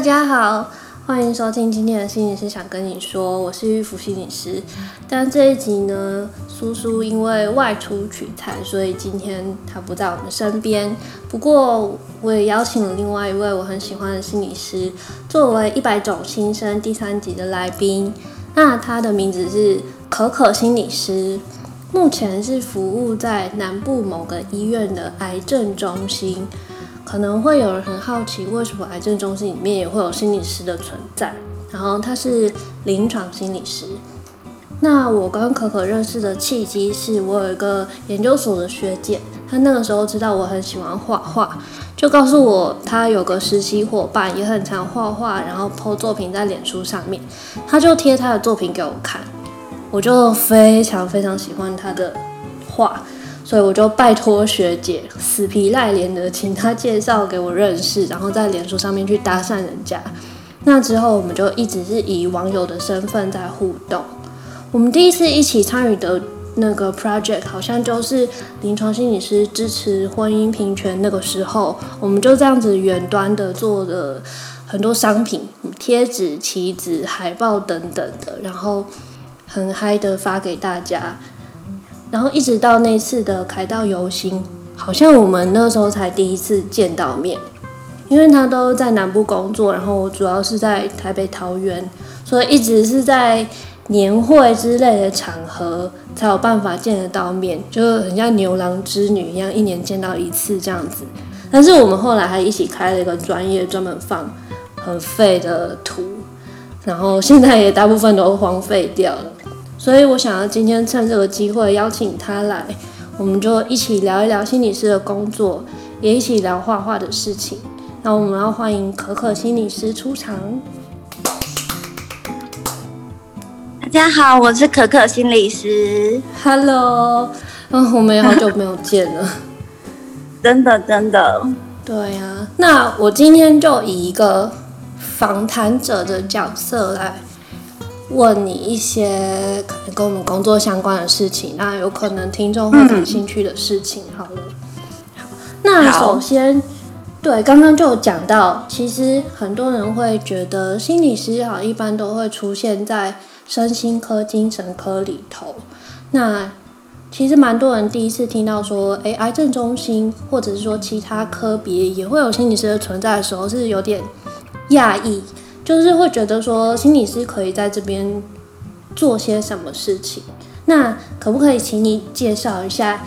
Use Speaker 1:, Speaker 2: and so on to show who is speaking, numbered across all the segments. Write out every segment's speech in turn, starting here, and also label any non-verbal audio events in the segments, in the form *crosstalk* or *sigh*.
Speaker 1: 大家好，欢迎收听今天的心理师想跟你说，我是玉福心理师。但这一集呢，苏苏因为外出取材，所以今天他不在我们身边。不过我也邀请了另外一位我很喜欢的心理师，作为一百种心声第三集的来宾。那他的名字是可可心理师，目前是服务在南部某个医院的癌症中心。可能会有人很好奇，为什么癌症中心里面也会有心理师的存在？然后他是临床心理师。那我跟可可认识的契机是我有一个研究所的学姐，她那个时候知道我很喜欢画画，就告诉我她有个实习伙伴也很常画画，然后 po 作品在脸书上面，她就贴她的作品给我看，我就非常非常喜欢她的画。所以我就拜托学姐死皮赖脸的请她介绍给我认识，然后在脸书上面去搭讪人家。那之后我们就一直是以网友的身份在互动。我们第一次一起参与的那个 project 好像就是临床心理师支持婚姻平权那个时候，我们就这样子远端的做了很多商品、贴纸、旗子、海报等等的，然后很嗨的发给大家。然后一直到那次的凯道游行，好像我们那时候才第一次见到面，因为他都在南部工作，然后我主要是在台北桃园，所以一直是在年会之类的场合才有办法见得到面，就很像牛郎织女一样，一年见到一次这样子。但是我们后来还一起开了一个专业，专门放很废的图，然后现在也大部分都荒废掉了。所以我想要今天趁这个机会邀请他来，我们就一起聊一聊心理师的工作，也一起聊画画的事情。那我们要欢迎可可心理师出场。
Speaker 2: 大家好，我是可可心理师。
Speaker 1: Hello，嗯，我们也好久没有见了。
Speaker 2: 真的，真的。
Speaker 1: 对呀、啊，那我今天就以一个访谈者的角色来。问你一些可能跟我们工作相关的事情，那有可能听众会感兴趣的事情。好了，好，那首先，对，刚刚就有讲到，其实很多人会觉得心理师好像一般都会出现在身心科、精神科里头。那其实蛮多人第一次听到说，诶，癌症中心或者是说其他科别也会有心理师的存在的时候，是有点讶异。就是会觉得说，心理师可以在这边做些什么事情？那可不可以请你介绍一下，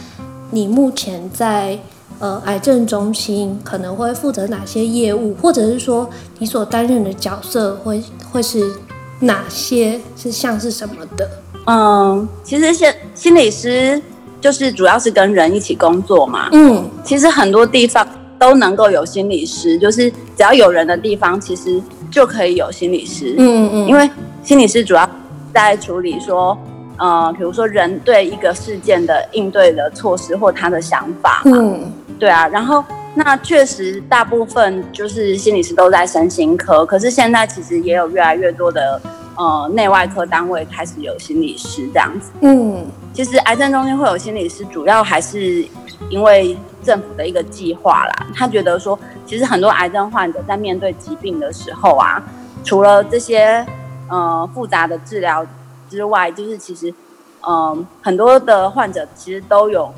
Speaker 1: 你目前在呃癌症中心可能会负责哪些业务，或者是说你所担任的角色会会是哪些？是像是什么的？
Speaker 2: 嗯，其实心心理师就是主要是跟人一起工作嘛。嗯，其实很多地方都能够有心理师，就是只要有人的地方，其实。就可以有心理师，嗯嗯，因为心理师主要在处理说，呃，比如说人对一个事件的应对的措施或他的想法，嗯，对啊，然后那确实大部分就是心理师都在身心科，可是现在其实也有越来越多的呃内外科单位开始有心理师这样子，嗯，其实癌症中心会有心理师，主要还是因为。政府的一个计划啦，他觉得说，其实很多癌症患者在面对疾病的时候啊，除了这些呃复杂的治疗之外，就是其实嗯、呃、很多的患者其实都有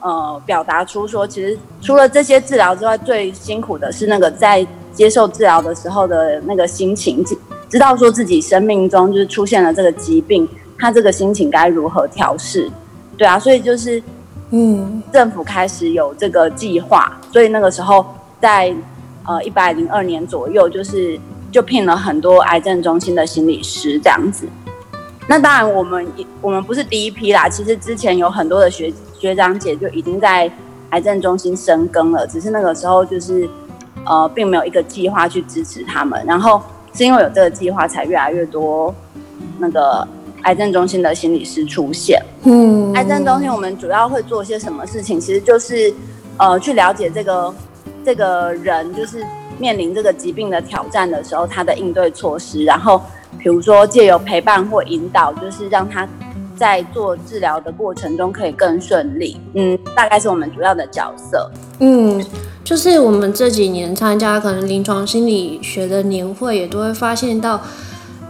Speaker 2: 呃表达出说，其实除了这些治疗之外，最辛苦的是那个在接受治疗的时候的那个心情，知道说自己生命中就是出现了这个疾病，他这个心情该如何调试？对啊，所以就是。嗯，政府开始有这个计划，所以那个时候在呃一百零二年左右，就是就聘了很多癌症中心的心理师这样子。那当然，我们我们不是第一批啦，其实之前有很多的学学长姐就已经在癌症中心深耕了，只是那个时候就是呃并没有一个计划去支持他们，然后是因为有这个计划，才越来越多那个。癌症中心的心理师出现。嗯，癌症中心我们主要会做些什么事情？其实就是，呃，去了解这个这个人，就是面临这个疾病的挑战的时候，他的应对措施。然后，比如说借由陪伴或引导，就是让他在做治疗的过程中可以更顺利。嗯，大概是我们主要的角色。
Speaker 1: 嗯，就是我们这几年参加可能临床心理学的年会，也都会发现到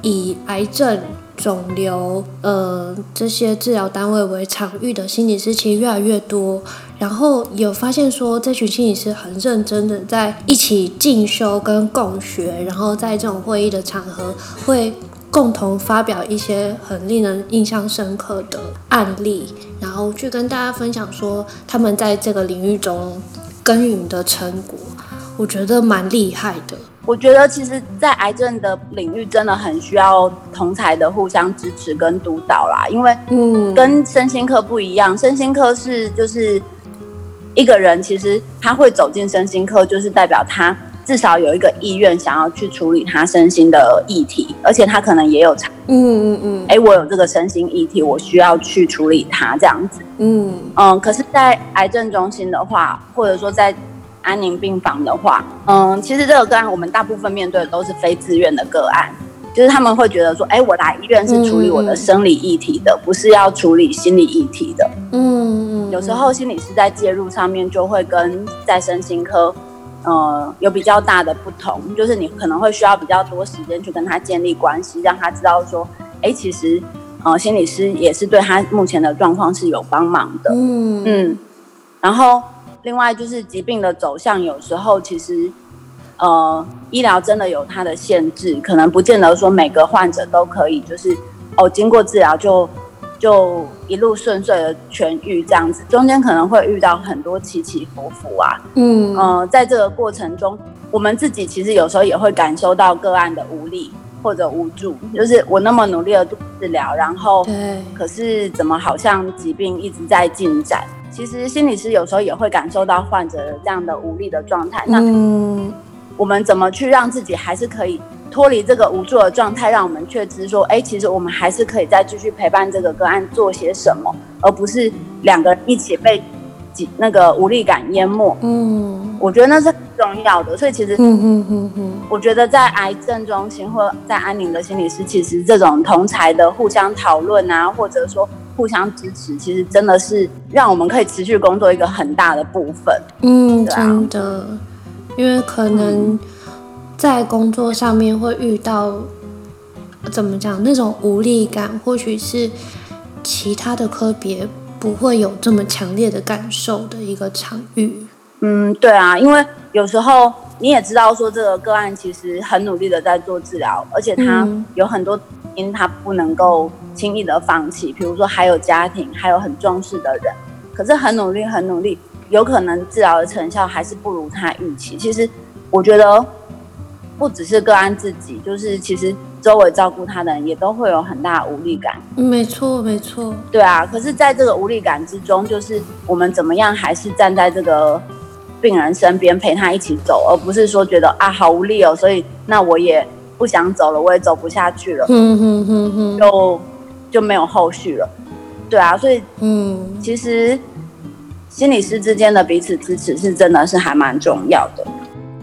Speaker 1: 以癌症。肿瘤，呃，这些治疗单位为场域的心理师其实越来越多，然后有发现说，这群心理师很认真的在一起进修跟共学，然后在这种会议的场合会共同发表一些很令人印象深刻的案例，然后去跟大家分享说他们在这个领域中耕耘的成果，我觉得蛮厉害的。
Speaker 2: 我觉得其实，在癌症的领域，真的很需要同才的互相支持跟督导啦。因为，嗯，跟身心科不一样，身心科是就是一个人，其实他会走进身心科，就是代表他至少有一个意愿想要去处理他身心的议题，而且他可能也有长，嗯嗯嗯，哎，我有这个身心议题，我需要去处理它这样子，嗯嗯。可是，在癌症中心的话，或者说在安宁病房的话，嗯，其实这个个案我们大部分面对的都是非自愿的个案，就是他们会觉得说，哎，我来医院是处理我的生理议题的，嗯、不是要处理心理议题的。嗯嗯。有时候心理师在介入上面就会跟在身心科，呃，有比较大的不同，就是你可能会需要比较多时间去跟他建立关系，让他知道说，哎，其实，呃，心理师也是对他目前的状况是有帮忙的。嗯嗯。然后。另外就是疾病的走向，有时候其实，呃，医疗真的有它的限制，可能不见得说每个患者都可以，就是哦，经过治疗就就一路顺遂的痊愈这样子，中间可能会遇到很多起起伏伏啊。嗯，呃，在这个过程中，我们自己其实有时候也会感受到个案的无力或者无助，就是我那么努力的做治疗，然后，对，可是怎么好像疾病一直在进展。其实心理师有时候也会感受到患者的这样的无力的状态。那我们怎么去让自己还是可以脱离这个无助的状态，让我们确知说，哎，其实我们还是可以再继续陪伴这个个案做些什么，而不是两个人一起被那个无力感淹没。嗯，我觉得那是很重要的。所以其实，嗯嗯嗯嗯，我觉得在癌症中心或在安宁的心理师，其实这种同才的互相讨论啊，或者说。互相支持，其实真的是让我们可以持续工作一个很大的部分。嗯，
Speaker 1: 啊、真的，因为可能在工作上面会遇到、嗯、怎么讲那种无力感，或许是其他的科别不会有这么强烈的感受的一个场域。
Speaker 2: 嗯，对啊，因为有时候你也知道说这个个案其实很努力的在做治疗，而且他有很多因他不能够。轻易的放弃，比如说还有家庭，还有很重视的人，可是很努力，很努力，有可能治疗的成效还是不如他预期。其实我觉得不只是个案自己，就是其实周围照顾他的人也都会有很大的无力感。
Speaker 1: 没错，没错。
Speaker 2: 对啊，可是在这个无力感之中，就是我们怎么样还是站在这个病人身边陪他一起走，而不是说觉得啊好无力哦，所以那我也不想走了，我也走不下去了。嗯哼哼哼，就。就没有后续了，对啊，所以嗯，其实心理师之间的彼此支持是真的是还蛮重要的。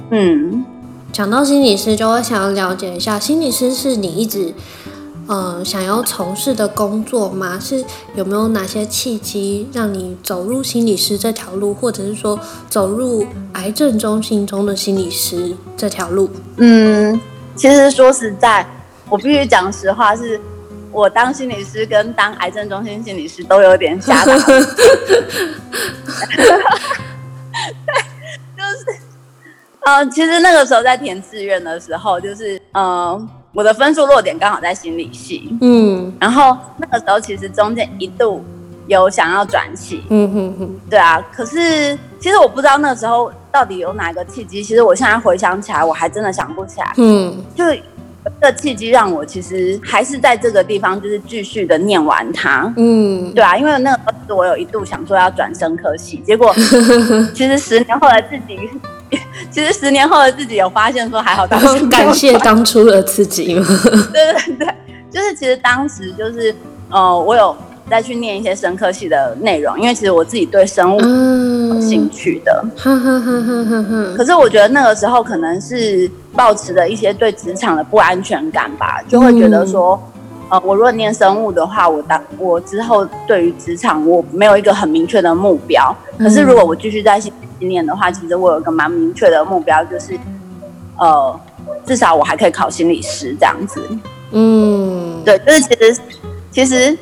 Speaker 2: 嗯，
Speaker 1: 讲到心理师，就会想要了解一下，心理师是你一直呃想要从事的工作吗？是有没有哪些契机让你走入心理师这条路，或者是说走入癌症中心中的心理师这条路？
Speaker 2: 嗯，其实说实在，我必须讲实话是。我当心理师跟当癌症中心心理师都有点吓到，呃，其实那个时候在填志愿的时候，就是，呃，我的分数落点刚好在心理系，嗯，然后那个时候其实中间一度有想要转系，嗯哼哼，对啊，可是其实我不知道那个时候到底有哪个契机，其实我现在回想起来，我还真的想不起来，嗯，就。这契机让我其实还是在这个地方，就是继续的念完它。嗯，对啊，因为那个时候我有一度想说要转生科系，结果 *laughs* 其实十年后来自己，其实十年后的自己有发现说还好当时 *laughs*
Speaker 1: 感谢当初的自己嘛。*laughs*
Speaker 2: 对对对，就是其实当时就是呃，我有。再去念一些生科系的内容，因为其实我自己对生物有兴趣的。嗯、可是我觉得那个时候可能是抱持的一些对职场的不安全感吧，就会觉得说，呃，我如果念生物的话，我当我之后对于职场我没有一个很明确的目标。可是如果我继续在心理系念的话，其实我有一个蛮明确的目标，就是呃，至少我还可以考心理师这样子。嗯，对，就是其实其实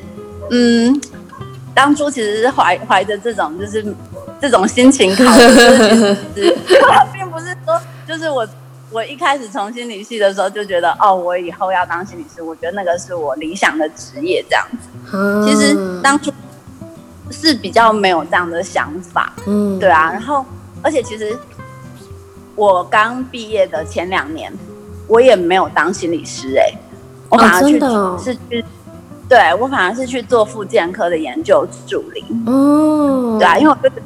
Speaker 2: 嗯，当初其实是怀怀着这种就是这种心情考 *laughs* 并不是说就是我。我一开始从心理系的时候就觉得，哦，我以后要当心理师，我觉得那个是我理想的职业这样子。嗯、其实当初是比较没有这样的想法，嗯，对啊。然后，而且其实我刚毕业的前两年，我也没有当心理师、欸，哎，我反而去、哦哦、是去，对我反而是去做复健科的研究助理。嗯，对啊，因为我觉得。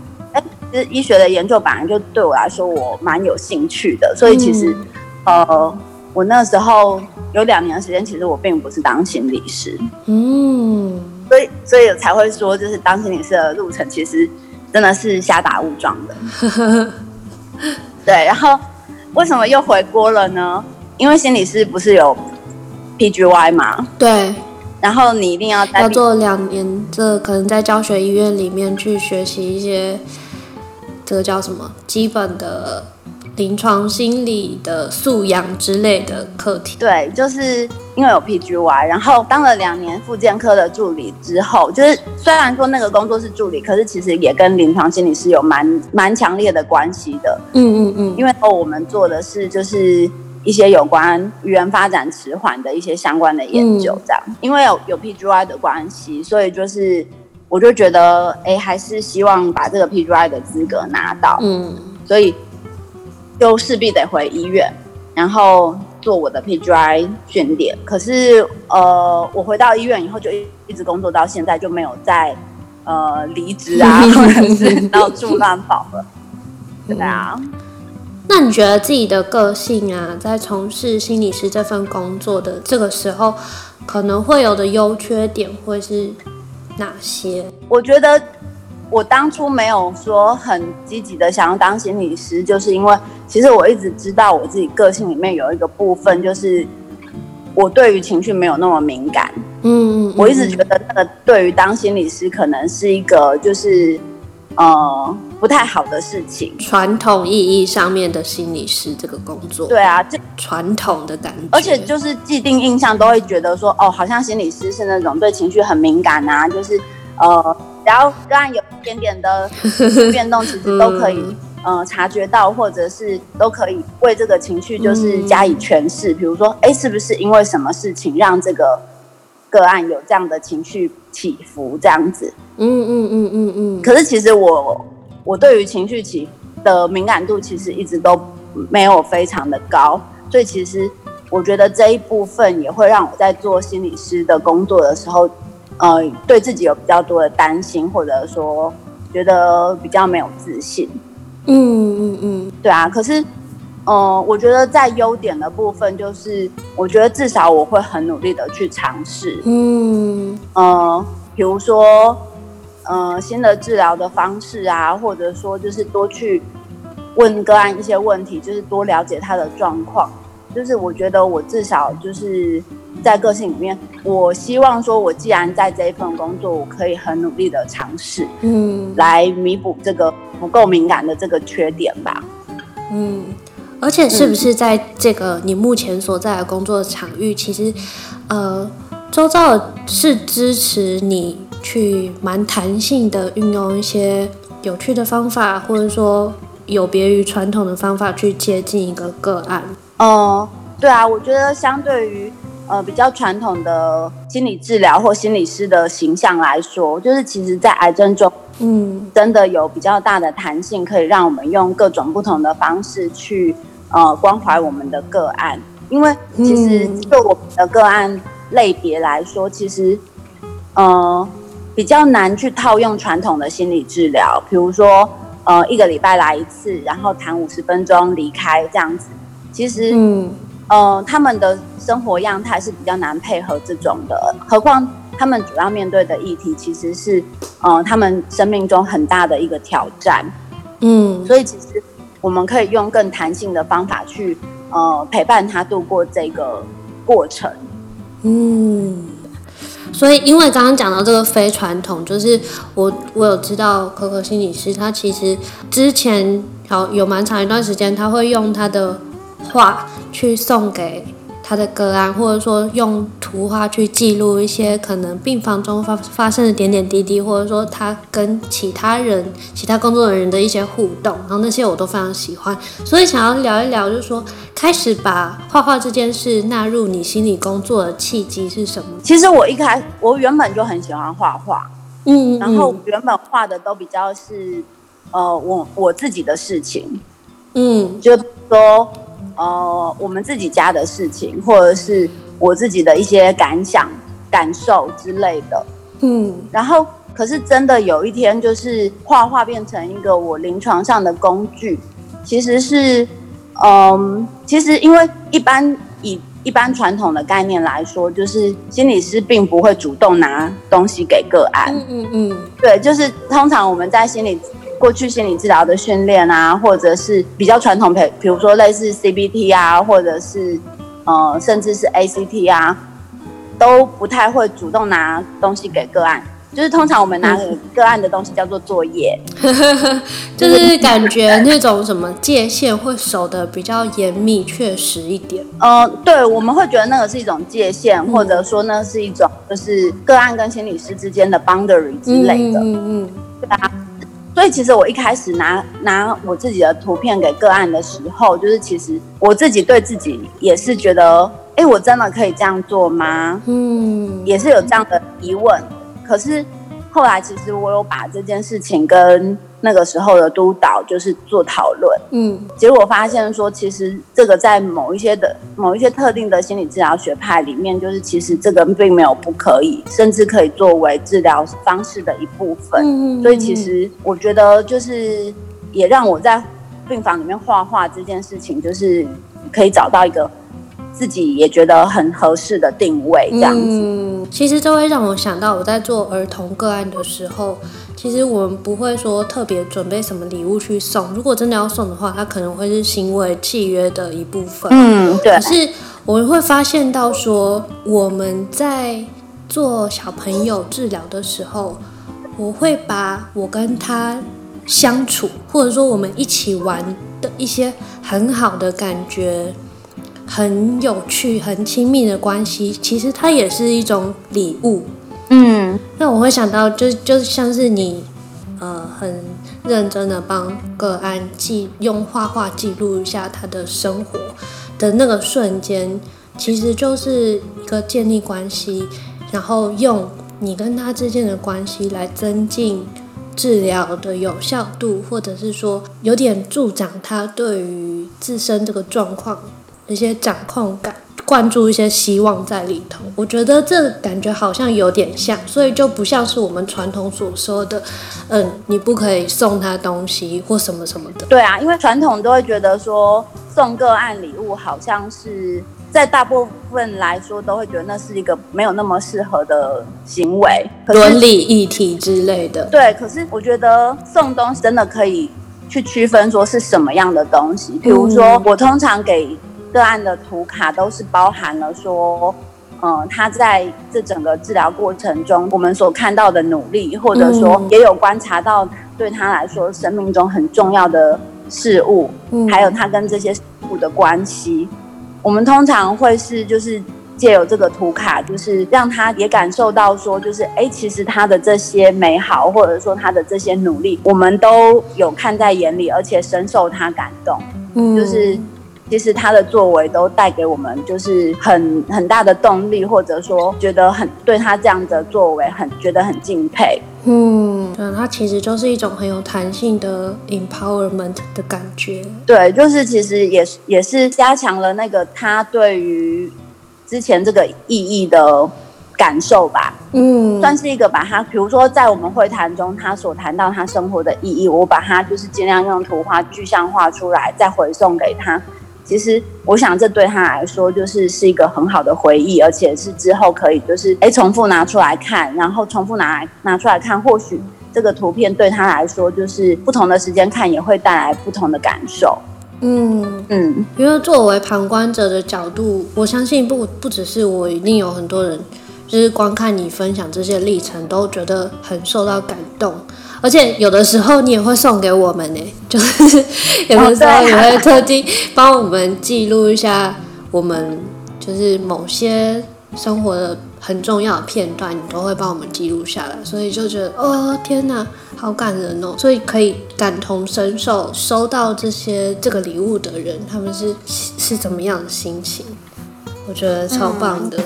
Speaker 2: 其实医学的研究本来就对我来说我蛮有兴趣的，所以其实，嗯、呃，我那时候有两年的时间，其实我并不是当心理师，嗯，所以所以才会说，就是当心理师的路程其实真的是瞎打误撞的，*laughs* 对。然后为什么又回锅了呢？因为心理师不是有 PGY 吗？
Speaker 1: 对。
Speaker 2: 然后你一定要
Speaker 1: 要做两年，这可能在教学医院里面去学习一些。这个叫什么？基本的临床心理的素养之类的课题。
Speaker 2: 对，就是因为有 PGY，然后当了两年复健科的助理之后，就是虽然说那个工作是助理，可是其实也跟临床心理是有蛮蛮强烈的关系的。嗯嗯嗯。因为我们做的是就是一些有关语言发展迟缓的一些相关的研究，这样。嗯、因为有有 PGY 的关系，所以就是。我就觉得，哎、欸，还是希望把这个 PGY 的资格拿到，嗯，所以就势必得回医院，然后做我的 PGI 训练。可是，呃，我回到医院以后，就一一直工作到现在，就没有再呃离职啊，*laughs* 或者是到处乱跑了。*laughs* 对啊，
Speaker 1: 那你觉得自己的个性啊，在从事心理师这份工作的这个时候，可能会有的优缺点，会是？哪些？
Speaker 2: 我觉得我当初没有说很积极的想要当心理师，就是因为其实我一直知道我自己个性里面有一个部分，就是我对于情绪没有那么敏感。嗯，嗯，我一直觉得那个对于当心理师可能是一个就是呃不太好的事情。
Speaker 1: 传统意义上面的心理师这个工作，
Speaker 2: 对啊，这
Speaker 1: 传统的感觉，
Speaker 2: 而且就是既定印象都会觉得说，哦，好像心理师是那种对情绪很敏感啊，就是呃，只要个案有一点点的 *laughs* 变动，其实都可以、嗯、呃察觉到，或者是都可以为这个情绪就是加以诠释。比如说，哎，是不是因为什么事情让这个个案有这样的情绪起伏？这样子，嗯嗯嗯嗯嗯。可是其实我。我对于情绪起的敏感度其实一直都没有非常的高，所以其实我觉得这一部分也会让我在做心理师的工作的时候，呃，对自己有比较多的担心，或者说觉得比较没有自信。嗯嗯嗯，对啊。可是，呃，我觉得在优点的部分，就是我觉得至少我会很努力的去尝试。嗯，呃，比如说。呃，新的治疗的方式啊，或者说就是多去问个案一些问题，就是多了解他的状况。就是我觉得我至少就是在个性里面，我希望说，我既然在这一份工作，我可以很努力的尝试，嗯，来弥补这个不够敏感的这个缺点吧。
Speaker 1: 嗯，而且是不是在这个你目前所在的工作的场域，其实呃，周遭是支持你。去蛮弹性的运用一些有趣的方法，或者说有别于传统的方法去接近一个个案。
Speaker 2: 哦、呃，对啊，我觉得相对于呃比较传统的心理治疗或心理师的形象来说，就是其实在癌症中，嗯，真的有比较大的弹性，可以让我们用各种不同的方式去呃关怀我们的个案。因为其实就我们的个案类别来说，其实呃。比较难去套用传统的心理治疗，比如说，呃，一个礼拜来一次，然后谈五十分钟离开这样子。其实，嗯，呃，他们的生活样态是比较难配合这种的。何况他们主要面对的议题其实是，呃，他们生命中很大的一个挑战。嗯，所以其实我们可以用更弹性的方法去，呃，陪伴他度过这个过程。嗯。
Speaker 1: 所以因为刚刚讲到这个非传统，就是我我有知道可可心理师，他其实之前好有蛮长一段时间，他会用他的画去送给。他的个案，或者说用图画去记录一些可能病房中发发生的点点滴滴，或者说他跟其他人、其他工作人员的一些互动，然后那些我都非常喜欢，所以想要聊一聊，就是说开始把画画这件事纳入你心理工作的契机是什么？
Speaker 2: 其实我一开我原本就很喜欢画画，嗯，嗯，然后原本画的都比较是呃我我自己的事情，嗯，就说。呃，我们自己家的事情，或者是我自己的一些感想、感受之类的，嗯，然后可是真的有一天，就是画画变成一个我临床上的工具，其实是，嗯，其实因为一般以一般传统的概念来说，就是心理师并不会主动拿东西给个案，嗯嗯嗯，对，就是通常我们在心理。过去心理治疗的训练啊，或者是比较传统，比比如说类似 CBT 啊，或者是呃，甚至是 ACT 啊，都不太会主动拿东西给个案。就是通常我们拿个案的东西叫做作业，*laughs*
Speaker 1: 就是感觉那种什么界限会守的比较严密、确实一点。
Speaker 2: 呃，对，我们会觉得那个是一种界限，或者说那是一种就是个案跟心理师之间的 boundary 之类的。嗯嗯，对啊。所以其实我一开始拿拿我自己的图片给个案的时候，就是其实我自己对自己也是觉得，哎，我真的可以这样做吗？嗯，也是有这样的疑问。可是后来其实我有把这件事情跟那个时候的督导就是做讨论，嗯，结果发现说，其实这个在某一些的某一些特定的心理治疗学派里面，就是其实这个并没有不可以，甚至可以作为治疗方式的一部分。嗯，所以其实我觉得就是也让我在病房里面画画这件事情，就是可以找到一个。自己也觉得很合适的定位，这样子。
Speaker 1: 嗯，其实这会让我想到，我在做儿童个案的时候，其实我们不会说特别准备什么礼物去送。如果真的要送的话，它可能会是行为契约的一部分。嗯，对。可是我们会发现到说，我们在做小朋友治疗的时候，我会把我跟他相处，或者说我们一起玩的一些很好的感觉。很有趣、很亲密的关系，其实它也是一种礼物。嗯，那我会想到就，就像是你，呃，很认真的帮个案记，用画画记录一下他的生活的那个瞬间，其实就是一个建立关系，然后用你跟他之间的关系来增进治疗的有效度，或者是说有点助长他对于自身这个状况。一些掌控感，灌注一些希望在里头，我觉得这感觉好像有点像，所以就不像是我们传统所说的，嗯，你不可以送他东西或什么什么的。
Speaker 2: 对啊，因为传统都会觉得说送个案礼物，好像是在大部分来说都会觉得那是一个没有那么适合的行为，
Speaker 1: 伦理议题之类的。
Speaker 2: 对，可是我觉得送东西真的可以去区分说是什么样的东西，比如说我通常给。个案的图卡都是包含了说，嗯，他在这整个治疗过程中，我们所看到的努力，或者说也有观察到对他来说生命中很重要的事物，还有他跟这些事物的关系。我们通常会是就是借由这个图卡，就是让他也感受到说，就是哎，其实他的这些美好，或者说他的这些努力，我们都有看在眼里，而且深受他感动。嗯，就是。其实他的作为都带给我们就是很很大的动力，或者说觉得很对他这样的作为很觉得很敬佩。
Speaker 1: 嗯，对，他其实就是一种很有弹性的 empowerment 的感觉。
Speaker 2: 对，就是其实也是也是加强了那个他对于之前这个意义的感受吧。嗯，算是一个把他，比如说在我们会谈中，他所谈到他生活的意义，我把他就是尽量用图画具象化出来，再回送给他。其实，我想这对他来说就是是一个很好的回忆，而且是之后可以就是哎重复拿出来看，然后重复拿来拿出来看，或许这个图片对他来说就是不同的时间看也会带来不同的感受。嗯
Speaker 1: 嗯，因为作为旁观者的角度，我相信不不只是我，一定有很多人就是光看你分享这些历程，都觉得很受到感动。而且有的时候你也会送给我们呢，*laughs* 就是有的时候也会特地帮我们记录一下我们就是某些生活的很重要的片段，你都会帮我们记录下来，所以就觉得哦天哪，好感人哦！所以可以感同身受，收到这些这个礼物的人，他们是是怎么样的心情？我觉得超棒的。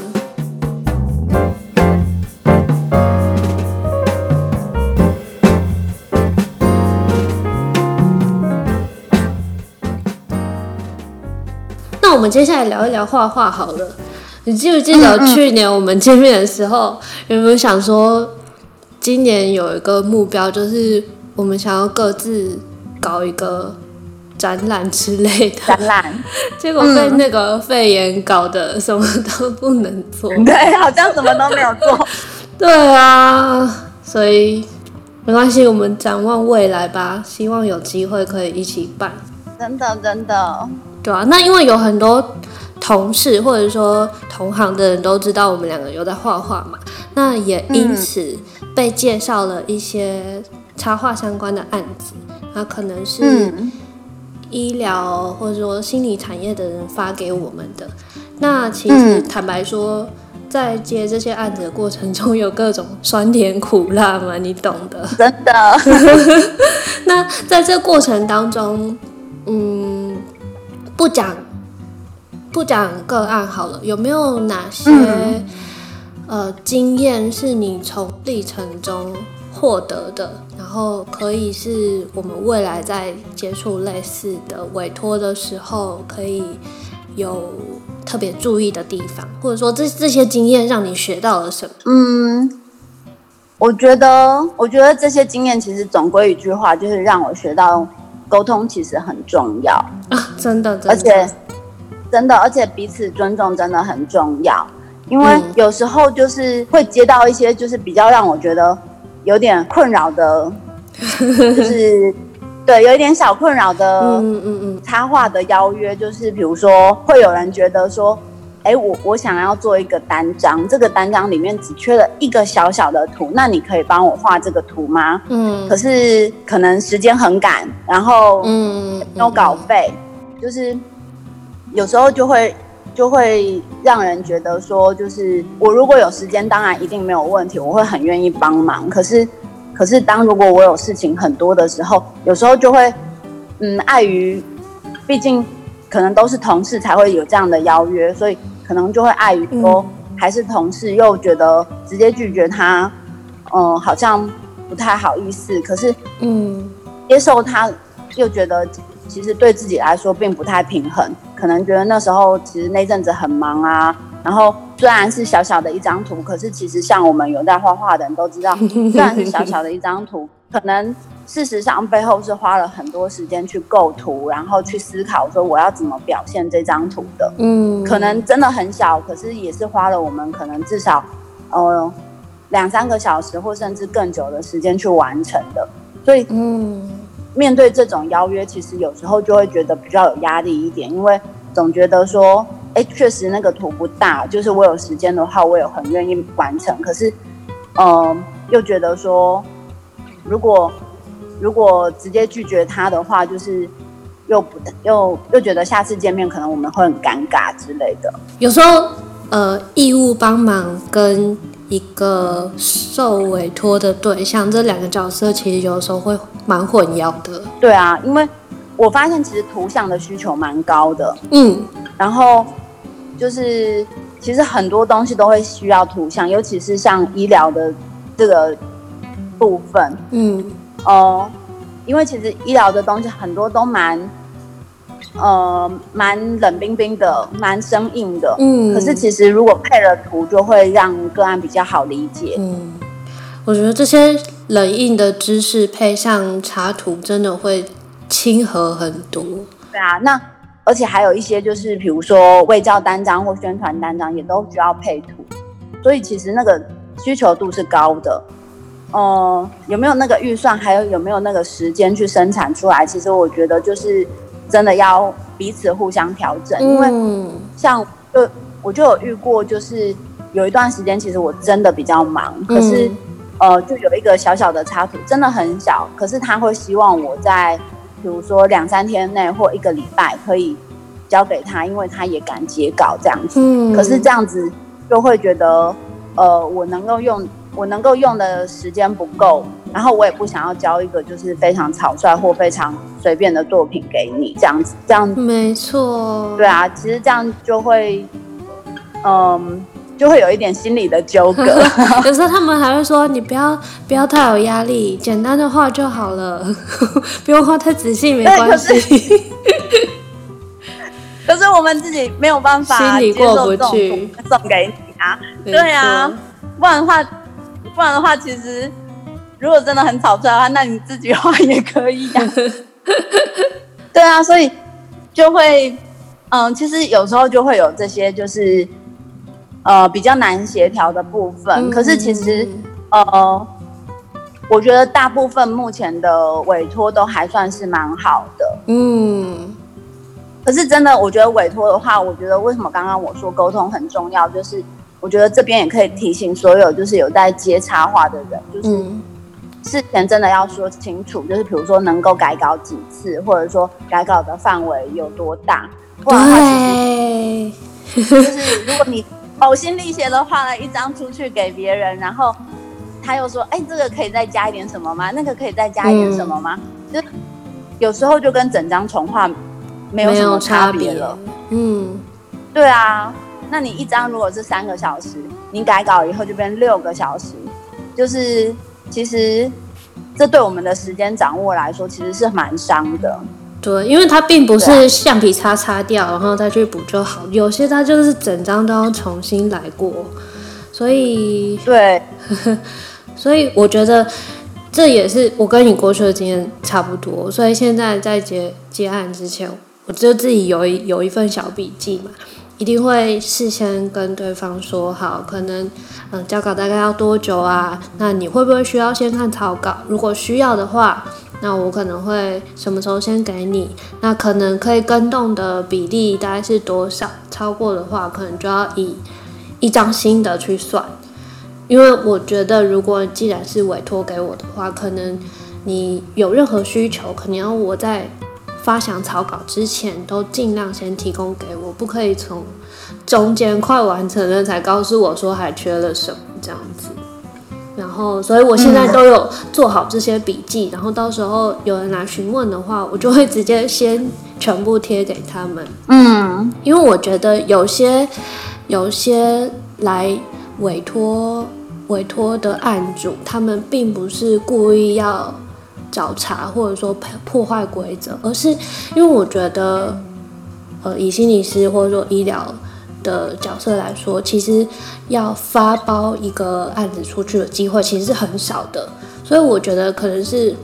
Speaker 1: 我们接下来聊一聊画画好了。你记不记得去年我们见面的时候，有没有想说今年有一个目标，就是我们想要各自搞一个展览之类的
Speaker 2: 展览？*laughs*
Speaker 1: 结果被那个肺炎搞得什么都不能做。
Speaker 2: 对，好像什么都没有做。*laughs*
Speaker 1: 对啊，所以没关系，我们展望未来吧。希望有机会可以一起办。
Speaker 2: 真的，真的。
Speaker 1: 对啊，那因为有很多同事或者说同行的人都知道我们两个有在画画嘛，那也因此被介绍了一些插画相关的案子，那可能是医疗或者说心理产业的人发给我们的。那其实坦白说，在接这些案子的过程中，有各种酸甜苦辣嘛，你懂的。
Speaker 2: 真的。*laughs*
Speaker 1: 那在这过程当中，嗯。不讲不讲个案好了，有没有哪些、嗯、呃经验是你从历程中获得的？然后可以是我们未来在接触类似的委托的时候，可以有特别注意的地方，或者说这这些经验让你学到了什么？
Speaker 2: 嗯，我觉得，我觉得这些经验其实总归一句话，就是让我学到。沟通其实很重要
Speaker 1: 啊，真的，真的，
Speaker 2: 而且真的，而且彼此尊重真的很重要。因为有时候就是会接到一些就是比较让我觉得有点困扰的，*laughs* 就是对，有一点小困扰的，嗯嗯嗯，插画的邀约，就是比如说会有人觉得说。哎，我我想要做一个单张，这个单张里面只缺了一个小小的图，那你可以帮我画这个图吗？嗯，可是可能时间很赶，然后嗯，没有稿费，就是有时候就会就会让人觉得说，就是我如果有时间，当然一定没有问题，我会很愿意帮忙。可是可是当如果我有事情很多的时候，有时候就会嗯，碍于毕竟可能都是同事才会有这样的邀约，所以。可能就会碍于说还是同事，又觉得直接拒绝他，嗯、呃，好像不太好意思。可是，嗯，接受他又觉得其实对自己来说并不太平衡。可能觉得那时候其实那阵子很忙啊。然后虽然是小小的一张图，可是其实像我们有在画画的人都知道，*laughs* 虽然是小小的一张图，可能。事实上，背后是花了很多时间去构图，然后去思考说我要怎么表现这张图的。嗯，可能真的很小，可是也是花了我们可能至少，呃，两三个小时或甚至更久的时间去完成的。所以，嗯，面对这种邀约，其实有时候就会觉得比较有压力一点，因为总觉得说，哎，确实那个图不大，就是我有时间的话，我也很愿意完成。可是，嗯、呃，又觉得说，如果如果直接拒绝他的话，就是又不又又觉得下次见面可能我们会很尴尬之类的。
Speaker 1: 有时候，呃，义务帮忙跟一个受委托的对象这两个角色，其实有时候会蛮混淆的。
Speaker 2: 对啊，因为我发现其实图像的需求蛮高的。嗯，然后就是其实很多东西都会需要图像，尤其是像医疗的这个部分。嗯。哦，因为其实医疗的东西很多都蛮，呃，蛮冷冰冰的，蛮生硬的。嗯，可是其实如果配了图，就会让个案比较好理解。
Speaker 1: 嗯，我觉得这些冷硬的知识配上插图，真的会亲和很多。
Speaker 2: 对啊，那而且还有一些就是，比如说卫教单张或宣传单张，也都需要配图，所以其实那个需求度是高的。哦、呃，有没有那个预算？还有有没有那个时间去生产出来？其实我觉得就是真的要彼此互相调整，因为像就我就有遇过，就是有一段时间，其实我真的比较忙，可是、嗯、呃，就有一个小小的插图，真的很小，可是他会希望我在比如说两三天内或一个礼拜可以交给他，因为他也敢截稿这样子。嗯，可是这样子就会觉得呃，我能够用我能够用的时间不够。然后我也不想要交一个就是非常草率或非常随便的作品给你，这样子，这样
Speaker 1: 没错，
Speaker 2: 对啊，其实这样就会，嗯，就会有一点心理的纠葛。*laughs* *laughs*
Speaker 1: 有时候他们还会说：“你不要不要太有压力，简单的画就好了，*laughs* 不用画太仔细，没关系。”
Speaker 2: 可是我们自己没有办法
Speaker 1: 心里过不去，
Speaker 2: 送给你啊，对啊，不然的话，不然的话，其实。如果真的很草率的话，那你自己画也可以呀、啊。*laughs* 对啊，所以就会，嗯，其实有时候就会有这些，就是呃比较难协调的部分。嗯、可是其实，呃，我觉得大部分目前的委托都还算是蛮好的。嗯。可是真的，我觉得委托的话，我觉得为什么刚刚我说沟通很重要，就是我觉得这边也可以提醒所有就是有在接插画的人，就是。嗯事前真的要说清楚，就是比如说能够改稿几次，或者说改稿的范围有多大，不然的话其实就是如果你呕心沥血的画了一张出去给别人，然后他又说，哎，这个可以再加一点什么吗？那个可以再加一点什么吗？嗯、就有时候就跟整张重画没有什么差别了。嗯，对啊，那你一张如果是三个小时，你改稿以后就变六个小时，就是。其实，这对我们的时间掌握来说，其实是蛮伤的。
Speaker 1: 对，因为它并不是橡皮擦擦掉，然后再去补就好。有些它就是整张都要重新来过，所以
Speaker 2: 对，*laughs*
Speaker 1: 所以我觉得这也是我跟你过去的经验差不多。所以现在在接接案之前，我就自己有一有一份小笔记嘛。一定会事先跟对方说好，可能嗯交稿大概要多久啊？那你会不会需要先看草稿？如果需要的话，那我可能会什么时候先给你？那可能可以更动的比例大概是多少？超过的话，可能就要以一张新的去算。因为我觉得，如果既然是委托给我的话，可能你有任何需求，可能要我在。发想草稿之前，都尽量先提供给我，不可以从中间快完成了才告诉我说还缺了什么这样子。然后，所以我现在都有做好这些笔记，然后到时候有人来询问的话，我就会直接先全部贴给他们。嗯，因为我觉得有些有些来委托委托的案主，他们并不是故意要。找茬或者说破坏规则，而是因为我觉得，呃，以心理师或者说医疗的角色来说，其实要发包一个案子出去的机会其实是很少的，所以我觉得可能是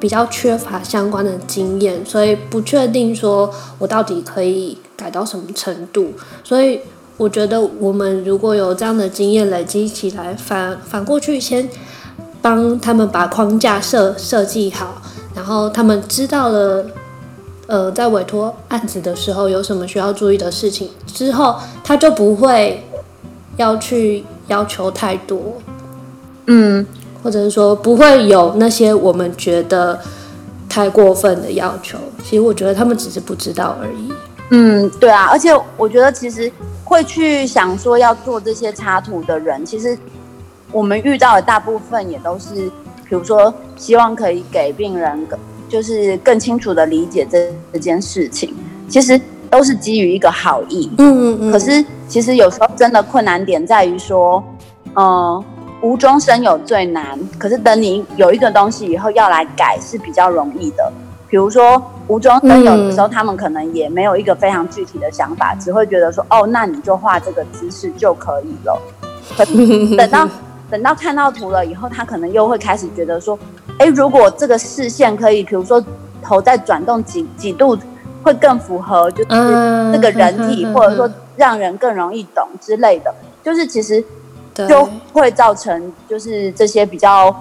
Speaker 1: 比较缺乏相关的经验，所以不确定说我到底可以改到什么程度，所以我觉得我们如果有这样的经验累积起来，反反过去先。帮他们把框架设设计好，然后他们知道了，呃，在委托案子的时候有什么需要注意的事情之后，他就不会要去要求太多，嗯，或者是说不会有那些我们觉得太过分的要求。其实我觉得他们只是不知道而已。
Speaker 2: 嗯，对啊，而且我觉得其实会去想说要做这些插图的人，其实。我们遇到的大部分也都是，比如说希望可以给病人更就是更清楚的理解这这件事情，其实都是基于一个好意。嗯嗯嗯。可是其实有时候真的困难点在于说，嗯、呃，无中生有最难。可是等你有一个东西以后要来改是比较容易的。比如说无中生有的时候，他们可能也没有一个非常具体的想法，只会觉得说，哦，那你就画这个姿势就可以了。可等到。等到看到图了以后，他可能又会开始觉得说，哎，如果这个视线可以，比如说头再转动几几度，会更符合，就是这个人体，或者说让人更容易懂之类的，就是其实就会造成就是这些比较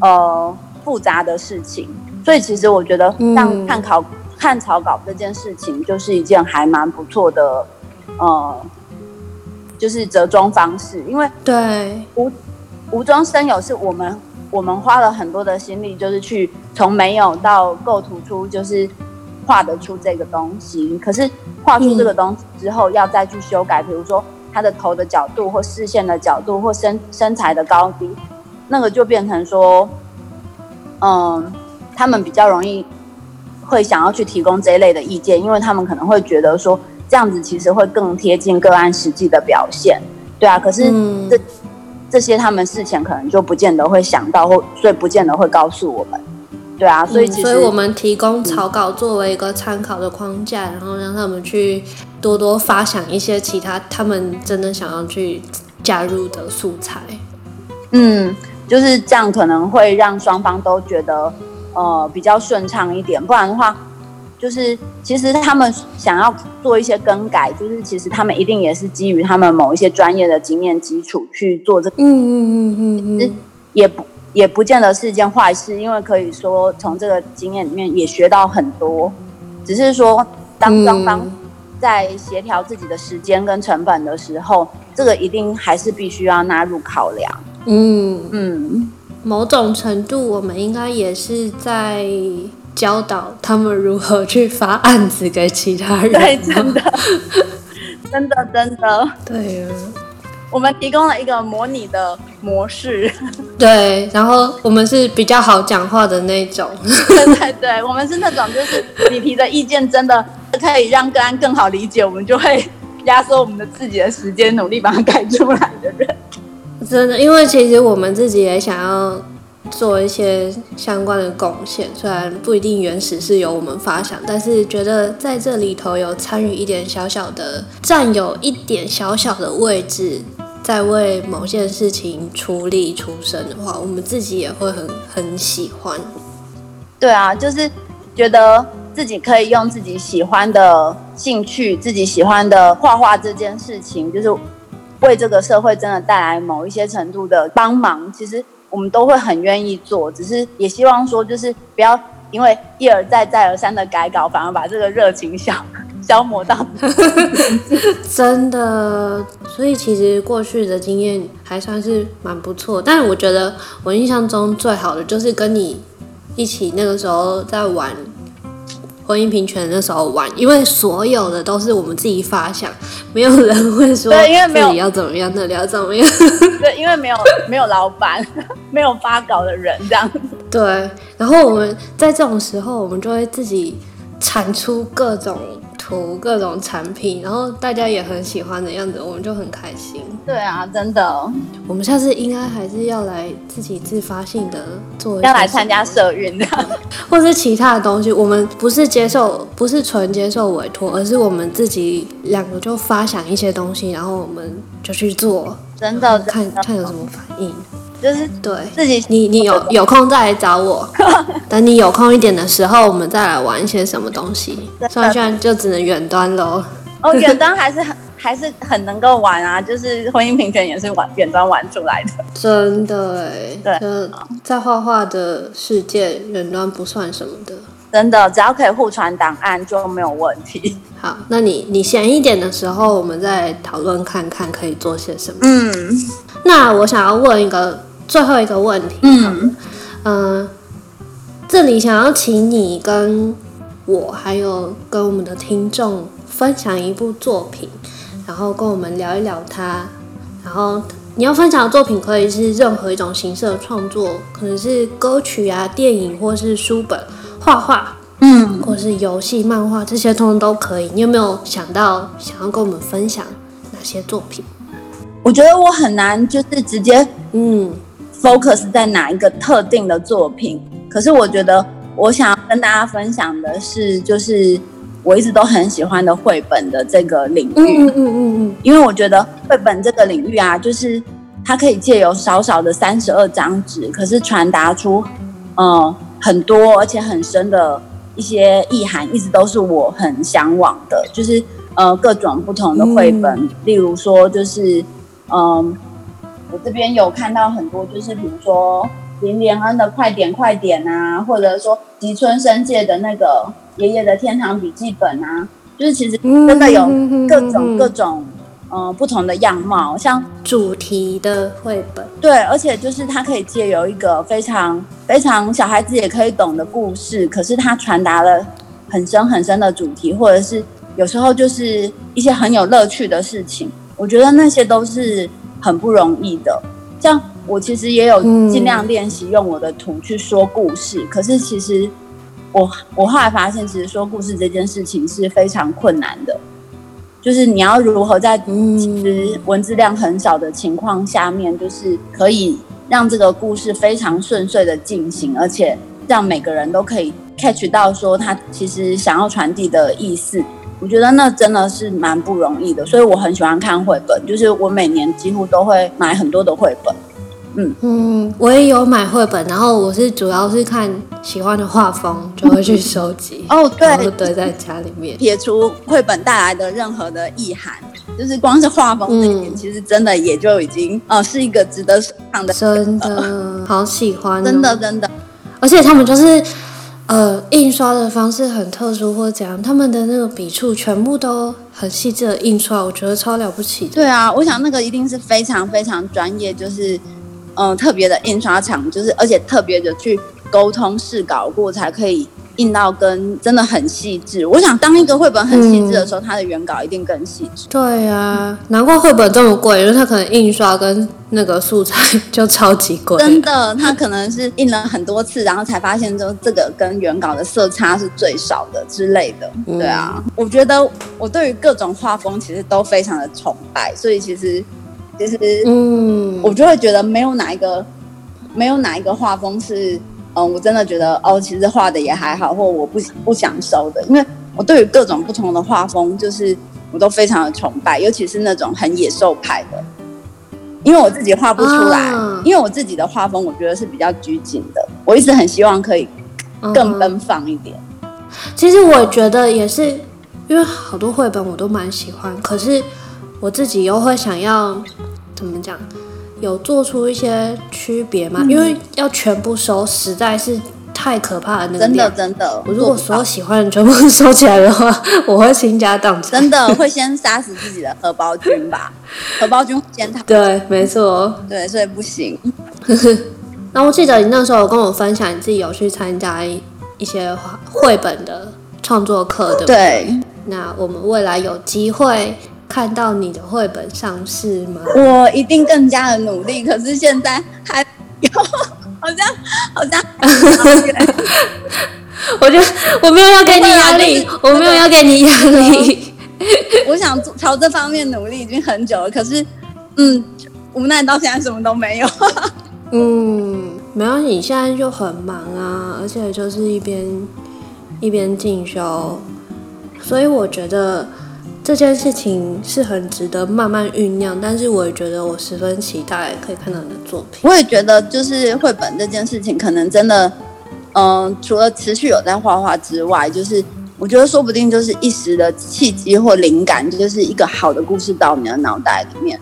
Speaker 2: 呃复杂的事情。所以其实我觉得，像看考看草稿这件事情，就是一件还蛮不错的呃。就是折中方式，因为
Speaker 1: 对。
Speaker 2: 无无中生有是我们我们花了很多的心力，就是去从没有到构图出，就是画得出这个东西。可是画出这个东西之后，要再去修改，比如说他的头的角度，或视线的角度，或身身材的高低，那个就变成说，嗯，他们比较容易会想要去提供这一类的意见，因为他们可能会觉得说。这样子其实会更贴近个案实际的表现，对啊。可是这、嗯、这些他们事前可能就不见得会想到，或所以不见得会告诉我们，对啊。所以其实、
Speaker 1: 嗯、所以我们提供草稿作为一个参考的框架，然后让他们去多多发想一些其他他们真的想要去加入的素材。
Speaker 2: 嗯，就是这样，可能会让双方都觉得呃比较顺畅一点，不然的话。就是其实他们想要做一些更改，就是其实他们一定也是基于他们某一些专业的经验基础去做这个。嗯嗯嗯嗯嗯，也不也不见得是一件坏事，因为可以说从这个经验里面也学到很多。只是说，当双方在协调自己的时间跟成本的时候，这个一定还是必须要纳入考量。嗯
Speaker 1: 嗯，某种程度，我们应该也是在。教导他们如何去发案子给其他人。
Speaker 2: 对，真的，*laughs* 真的，真的。
Speaker 1: 对啊，
Speaker 2: 我们提供了一个模拟的模式。*laughs*
Speaker 1: 对，然后我们是比较好讲话的那种。
Speaker 2: 对对对，我们是那种就是你提的意见真的可以让个案更好理解，我们就会压缩我们的自己的时间，努力把它改出来的人。
Speaker 1: 真的，因为其实我们自己也想要。做一些相关的贡献，虽然不一定原始是由我们发想，但是觉得在这里头有参与一点小小的，占有一点小小的位置，在为某件事情出力出声的话，我们自己也会很很喜欢。
Speaker 2: 对啊，就是觉得自己可以用自己喜欢的兴趣，自己喜欢的画画这件事情，就是为这个社会真的带来某一些程度的帮忙。其实。我们都会很愿意做，只是也希望说，就是不要因为一而再、再而三的改稿，反而把这个热情消消磨到。*laughs*
Speaker 1: 真的，所以其实过去的经验还算是蛮不错。但是我觉得我印象中最好的就是跟你一起那个时候在玩。婚姻平权那时候玩，因为所有的都是我们自己发想，没有人会说对，因为没有要怎么样，那里要怎么样。
Speaker 2: 对，因为没有 *laughs* 没有老板，*laughs* 没有发稿的人这样。
Speaker 1: 对，然后我们在这种时候，我们就会自己产出各种。图各种产品，然后大家也很喜欢的样子，我们就很开心。
Speaker 2: 对啊，真的。
Speaker 1: 我们下次应该还是要来自己自发性的做，
Speaker 2: 要来参加社运的，*laughs*
Speaker 1: 或是其他的东西。我们不是接受，不是纯接受委托，而是我们自己两个就发想一些东西，然后我们就去做。
Speaker 2: 真的，
Speaker 1: 看看有什么反应。
Speaker 2: 就是
Speaker 1: 对
Speaker 2: 自己，
Speaker 1: 你你有有空再来找我，*laughs* 等你有空一点的时候，我们再来玩一些什么东西。虽然现在就只能远端喽。
Speaker 2: 哦，远端还是很还是很能够玩啊，就是婚姻平权也是玩远端玩出来的。
Speaker 1: 真的哎，对，在画画的世界，远端不算什么的。
Speaker 2: 真的，只要可以互传档案就没有问题。
Speaker 1: 好，那你你闲一点的时候，我们再讨论看看可以做些什么。
Speaker 2: 嗯，
Speaker 1: 那我想要问一个。最后一个问题，嗯，呃，这里想要请你跟我，还有跟我们的听众分享一部作品，然后跟我们聊一聊它。然后你要分享的作品可以是任何一种形式的创作，可能是歌曲啊、电影，或是书本、画画，嗯，或是游戏、漫画，这些通通都可以。你有没有想到想要跟我们分享哪些作品？
Speaker 2: 我觉得我很难，就是直接，嗯。Focus 在哪一个特定的作品？可是我觉得我想要跟大家分享的是，就是我一直都很喜欢的绘本的这个领域。嗯嗯嗯嗯。因为我觉得绘本这个领域啊，就是它可以借由少少的三十二张纸，可是传达出呃很多而且很深的一些意涵，一直都是我很向往的。就是呃各种不同的绘本，嗯、例如说就是嗯。呃我这边有看到很多，就是比如说林连恩的《快点快点》啊，或者说吉村伸介的那个《爷爷的天堂笔记本》啊，就是其实真的有各种各种呃不同的样貌，像
Speaker 1: 主题的绘本。
Speaker 2: 对，而且就是它可以借由一个非常非常小孩子也可以懂的故事，可是它传达了很深很深的主题，或者是有时候就是一些很有乐趣的事情。我觉得那些都是很不容易的。像我其实也有尽量练习用我的图去说故事，嗯、可是其实我我后来发现，其实说故事这件事情是非常困难的。就是你要如何在其实文字量很少的情况下面，就是可以让这个故事非常顺遂的进行，而且让每个人都可以 catch 到说他其实想要传递的意思。我觉得那真的是蛮不容易的，所以我很喜欢看绘本，就是我每年几乎都会买很多的绘本。嗯
Speaker 1: 嗯，我也有买绘本，然后我是主要是看喜欢的画风，就会去收集。
Speaker 2: 哦，对，
Speaker 1: 然后堆在家里面。
Speaker 2: 撇除绘本带来的任何的意涵，就是光是画风这一点，其实真的也就已经哦、呃、是一个值得收藏的。
Speaker 1: 真的好喜欢、哦，
Speaker 2: 真的真的。
Speaker 1: 而且他们就是呃印刷的方式很特殊或怎样，他们的那个笔触全部都很细致的印出来，我觉得超了不起。
Speaker 2: 对啊，我想那个一定是非常非常专业，就是。嗯，特别的印刷厂，就是而且特别的去沟通试稿过，才可以印到跟真的很细致。我想，当一个绘本很细致的时候，嗯、它的原稿一定更细致。
Speaker 1: 对呀、啊，难怪绘本这么贵，因为它可能印刷跟那个素材就超级贵。
Speaker 2: 真的，它可能是印了很多次，然后才发现说这个跟原稿的色差是最少的之类的。对啊，嗯、我觉得我对于各种画风其实都非常的崇拜，所以其实。其实，嗯，我就会觉得没有哪一个，没有哪一个画风是，嗯，我真的觉得哦，其实画的也还好，或我不不想收的，因为我对于各种不同的画风，就是我都非常的崇拜，尤其是那种很野兽派的，因为我自己画不出来，啊、因为我自己的画风，我觉得是比较拘谨的，我一直很希望可以更奔放一点。
Speaker 1: 嗯、其实我觉得也是，因为好多绘本我都蛮喜欢，可是。我自己又会想要怎么讲，有做出一些区别吗？嗯、因为要全部收，实在是太可怕了。那个
Speaker 2: 真的真的，
Speaker 1: 我如果所有喜欢的全部收起来的话，*laughs* 我会倾家荡产。
Speaker 2: 真的会先杀死自己的荷包君吧？*laughs* 荷包君先逃。
Speaker 1: 对，没错。
Speaker 2: 对，所以不行。*laughs*
Speaker 1: 那我记得你那时候有跟我分享，你自己有去参加一些绘本的创作课，对不对？对。那我们未来有机会。看到你的绘本上市吗？
Speaker 2: 我一定更加的努力，可是现在还有，好 *laughs* 像好像，*laughs*
Speaker 1: 我就我没有要给你压力，我没有要给你压力。*laughs*
Speaker 2: 我想朝这方面努力已经很久了，可是嗯，无奈到现在什么都没有。
Speaker 1: 嗯，没有，你现在就很忙啊，而且就是一边一边进修，所以我觉得。这件事情是很值得慢慢酝酿，但是我也觉得我十分期待可以看到你的作品。
Speaker 2: 我也觉得，就是绘本这件事情，可能真的，嗯、呃，除了持续有在画画之外，就是我觉得说不定就是一时的契机或灵感，就是一个好的故事到你的脑袋里面。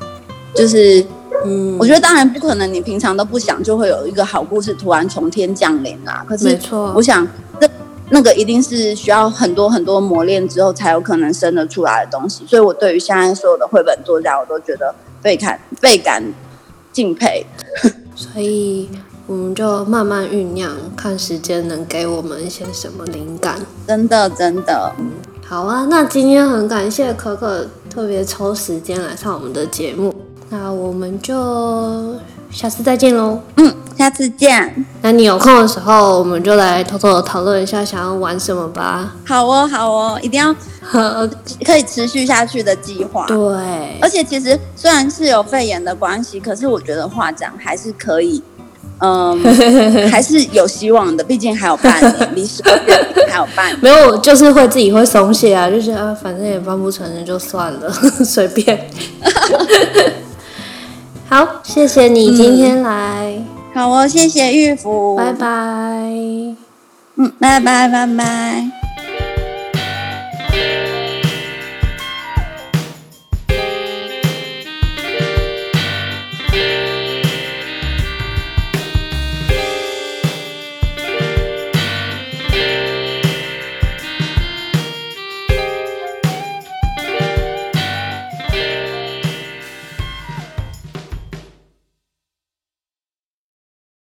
Speaker 2: 就是，嗯，我觉得当然不可能，你平常都不想，就会有一个好故事突然从天降临啊。可是，没错，我想这。那个一定是需要很多很多磨练之后才有可能生得出来的东西，所以我对于现在所有的绘本作家，我都觉得倍感倍感敬佩。
Speaker 1: 所以我们就慢慢酝酿，看时间能给我们一些什么灵感。
Speaker 2: 真的真的，
Speaker 1: 嗯，好啊。那今天很感谢可可特别抽时间来上我们的节目，那我们就下次再见喽。
Speaker 2: 嗯。下次见。
Speaker 1: 那你有空的时候，我们就来偷偷的讨论一下，想要玩什么吧。
Speaker 2: 好哦，好哦，一定要 *laughs* 可以持续下去的计划。
Speaker 1: 对，
Speaker 2: 而且其实虽然是有肺炎的关系，可是我觉得画展还是可以，嗯，*laughs* 还是有希望的。毕竟还有半年，离十二月还有半年。*laughs*
Speaker 1: 没有，就是会自己会松懈啊，就是啊，反正也办不成，就算了，随便。好，谢谢你今天来。嗯
Speaker 2: 好哦，谢谢玉福，
Speaker 1: 拜拜。
Speaker 2: 嗯，拜拜，拜拜。